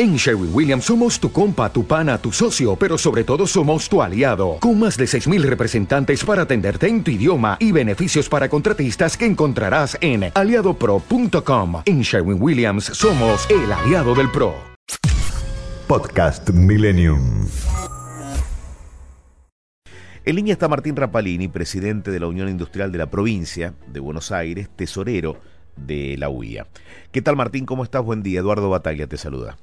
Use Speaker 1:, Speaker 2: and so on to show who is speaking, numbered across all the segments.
Speaker 1: En Sherwin Williams somos tu compa, tu pana, tu socio, pero sobre todo somos tu aliado, con más de 6.000 representantes para atenderte en tu idioma y beneficios para contratistas que encontrarás en aliadopro.com. En Sherwin Williams somos el aliado del PRO.
Speaker 2: Podcast Millennium.
Speaker 3: En línea está Martín Rapalini, presidente de la Unión Industrial de la provincia de Buenos Aires, tesorero de la UIA. ¿Qué tal Martín? ¿Cómo estás? Buen día. Eduardo Bataglia te saluda.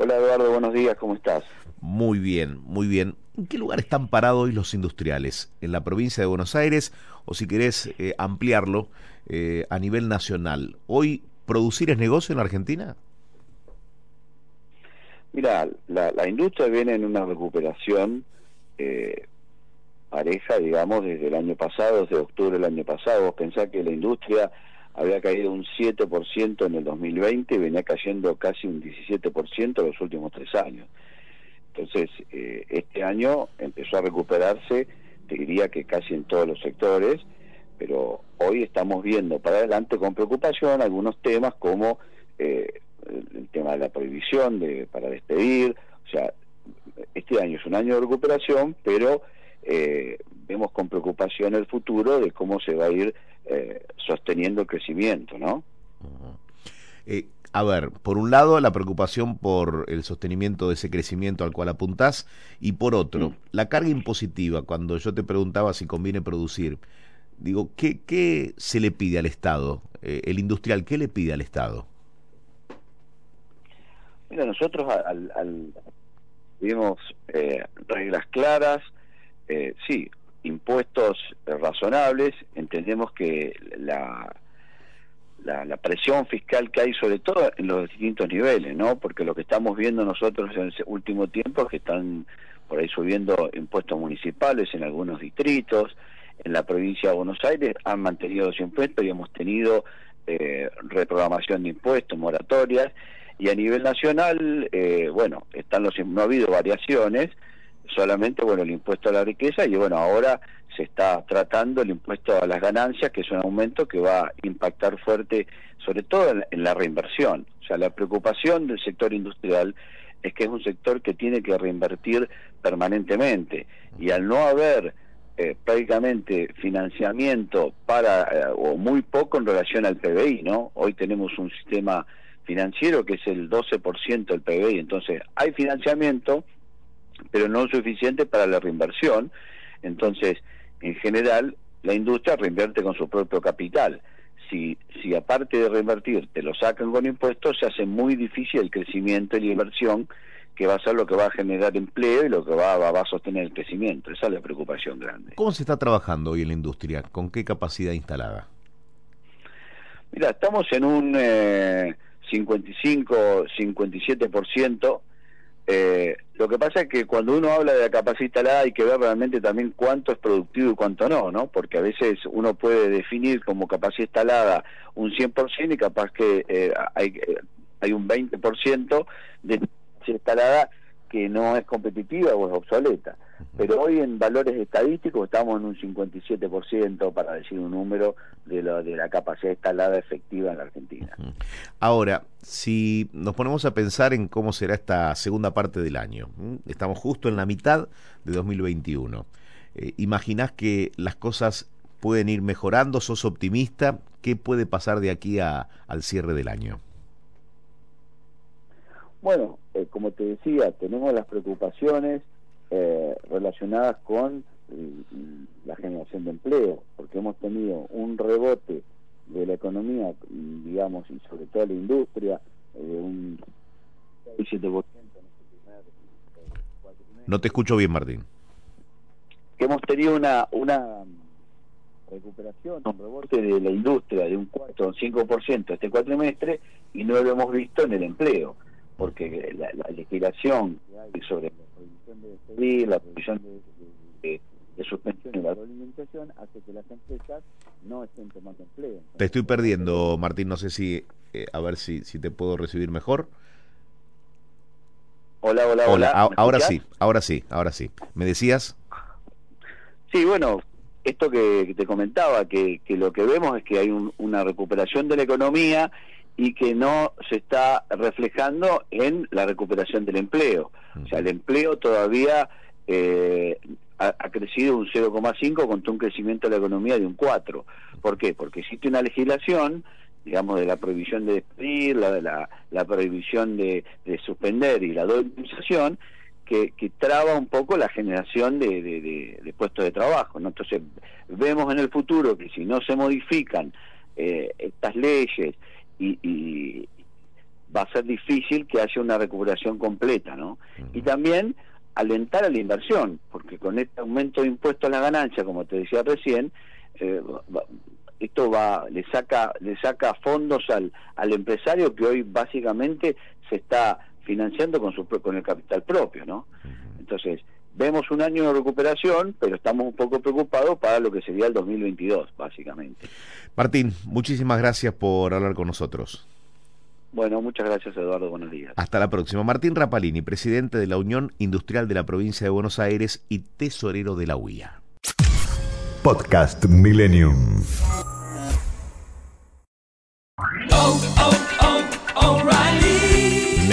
Speaker 4: Hola Eduardo, buenos días, ¿cómo estás?
Speaker 3: Muy bien, muy bien. ¿En qué lugar están parados hoy los industriales? ¿En la provincia de Buenos Aires o si querés eh, ampliarlo eh, a nivel nacional? ¿Hoy producir es negocio en Argentina?
Speaker 4: Mira, la, industria viene en una recuperación eh, pareja, digamos, desde el año pasado, desde octubre del año pasado. Vos pensás que la industria había caído un 7% en el 2020 y venía cayendo casi un 17% en los últimos tres años. Entonces, eh, este año empezó a recuperarse, te diría que casi en todos los sectores, pero hoy estamos viendo para adelante con preocupación algunos temas como eh, el tema de la prohibición de, para despedir, o sea, este año es un año de recuperación, pero eh, vemos con preocupación el futuro de cómo se va a ir eh, sosteniendo el crecimiento, ¿no?
Speaker 3: Eh, a ver, por un lado la preocupación por el sostenimiento de ese crecimiento al cual apuntás y por otro, mm. la carga impositiva, cuando yo te preguntaba si conviene producir, digo, ¿qué, qué se le pide al Estado? Eh, el industrial, ¿qué le pide al Estado?
Speaker 4: Mira, nosotros al, al, vimos reglas claras, sí, impuestos razonables, entendemos que la, la, presión fiscal que hay, sobre todo en los distintos niveles, ¿no? Porque lo que estamos viendo nosotros en el último tiempo es que están por ahí subiendo impuestos municipales en algunos distritos, en la provincia de Buenos Aires han mantenido los impuestos y hemos tenido eh, reprogramación de impuestos, moratorias, y a nivel nacional, eh, bueno, están los no ha habido variaciones, solamente bueno el impuesto a la riqueza y bueno ahora se está tratando el impuesto a las ganancias que es un aumento que va a impactar fuerte sobre todo en, la reinversión. O sea la preocupación del sector industrial es que es un sector que tiene que reinvertir permanentemente. Y al no haber eh, prácticamente financiamiento para eh, o muy poco en relación al PBI no hoy tenemos un sistema financiero que es el 12% del PBI entonces hay financiamiento pero no suficiente para la reinversión. Entonces, en general, la industria reinvierte con su propio capital. Si, si aparte de reinvertir te lo sacan con impuestos, se hace muy difícil el crecimiento y la inversión, que va a ser lo que va a generar empleo y lo que va, va, a sostener el crecimiento. Esa es la preocupación grande.
Speaker 3: ¿Cómo se está trabajando hoy en la industria? ¿Con qué capacidad instalada?
Speaker 4: Mira, estamos en un eh, 55, 57% eh, lo que pasa es que cuando uno habla de la capacidad instalada hay que ver realmente también cuánto es productivo y cuánto no, ¿no? Porque a veces uno puede definir como capacidad instalada un 100% y capaz que eh, hay, eh, hay un 20% de capacidad instalada que no es competitiva o es obsoleta. Pero hoy en valores estadísticos estamos en un 57%, para decir un número, de, la de la capacidad instalada efectiva en la Argentina.
Speaker 3: Ahora, si nos ponemos a pensar en cómo será esta segunda parte del año, estamos justo en la mitad de 2021. Eh, ¿Imaginás que las cosas pueden ir mejorando? ¿Sos optimista? ¿Qué puede pasar de aquí a, al cierre del año?
Speaker 4: Bueno, eh, como te decía, tenemos las preocupaciones eh, relacionadas con la generación de empleo, porque hemos tenido un rebote de la economía, digamos, y sobre todo la industria, de un 7%
Speaker 3: No te escucho bien, Martín.
Speaker 4: Que hemos tenido una, una recuperación, un rebote de la industria de un 4 o 5% este cuatrimestre y no lo hemos visto en el empleo porque la, legislación que hay sobre la prohibición de despedir, la prohibición de, suspensión y la alimentación hace que las empresas no estén tomando empleo.
Speaker 3: te estoy perdiendo, Martín, no sé si, eh, a ver si, si te puedo recibir mejor.
Speaker 4: Hola, hola, hola.
Speaker 3: ahora sí, ahora sí, ahora sí. ¿Me decías?
Speaker 4: Sí, bueno, esto que, te comentaba, que, que, lo que vemos es que hay una recuperación de la economía y que no se está reflejando en la recuperación del empleo. O sea, el empleo todavía eh, ha, crecido un 0,5 contra un crecimiento de la economía de un 4. ¿Por qué? Porque existe una legislación, digamos, de la prohibición de despedir, la, la, prohibición de, suspender y la dolarización, que, que, traba un poco la generación de, de, puestos de trabajo. ¿no? Entonces, vemos en el futuro que si no se modifican eh, estas leyes y, va a ser difícil que haya una recuperación completa, ¿no? Y también alentar a la inversión, porque con este aumento de impuestos a la ganancia, como te decía recién, eh, esto va le saca le saca fondos al, al empresario que hoy básicamente se está financiando con su con el capital propio, ¿no? Entonces, vemos un año de recuperación, pero estamos un poco preocupados para lo que sería el 2022, básicamente.
Speaker 3: Martín, muchísimas gracias por hablar con nosotros.
Speaker 4: Bueno, muchas gracias Eduardo, buenos días.
Speaker 3: Hasta la próxima. Martín Rapalini, presidente de la Unión Industrial de la Provincia de Buenos Aires y tesorero de la UIA.
Speaker 2: Podcast Millennium.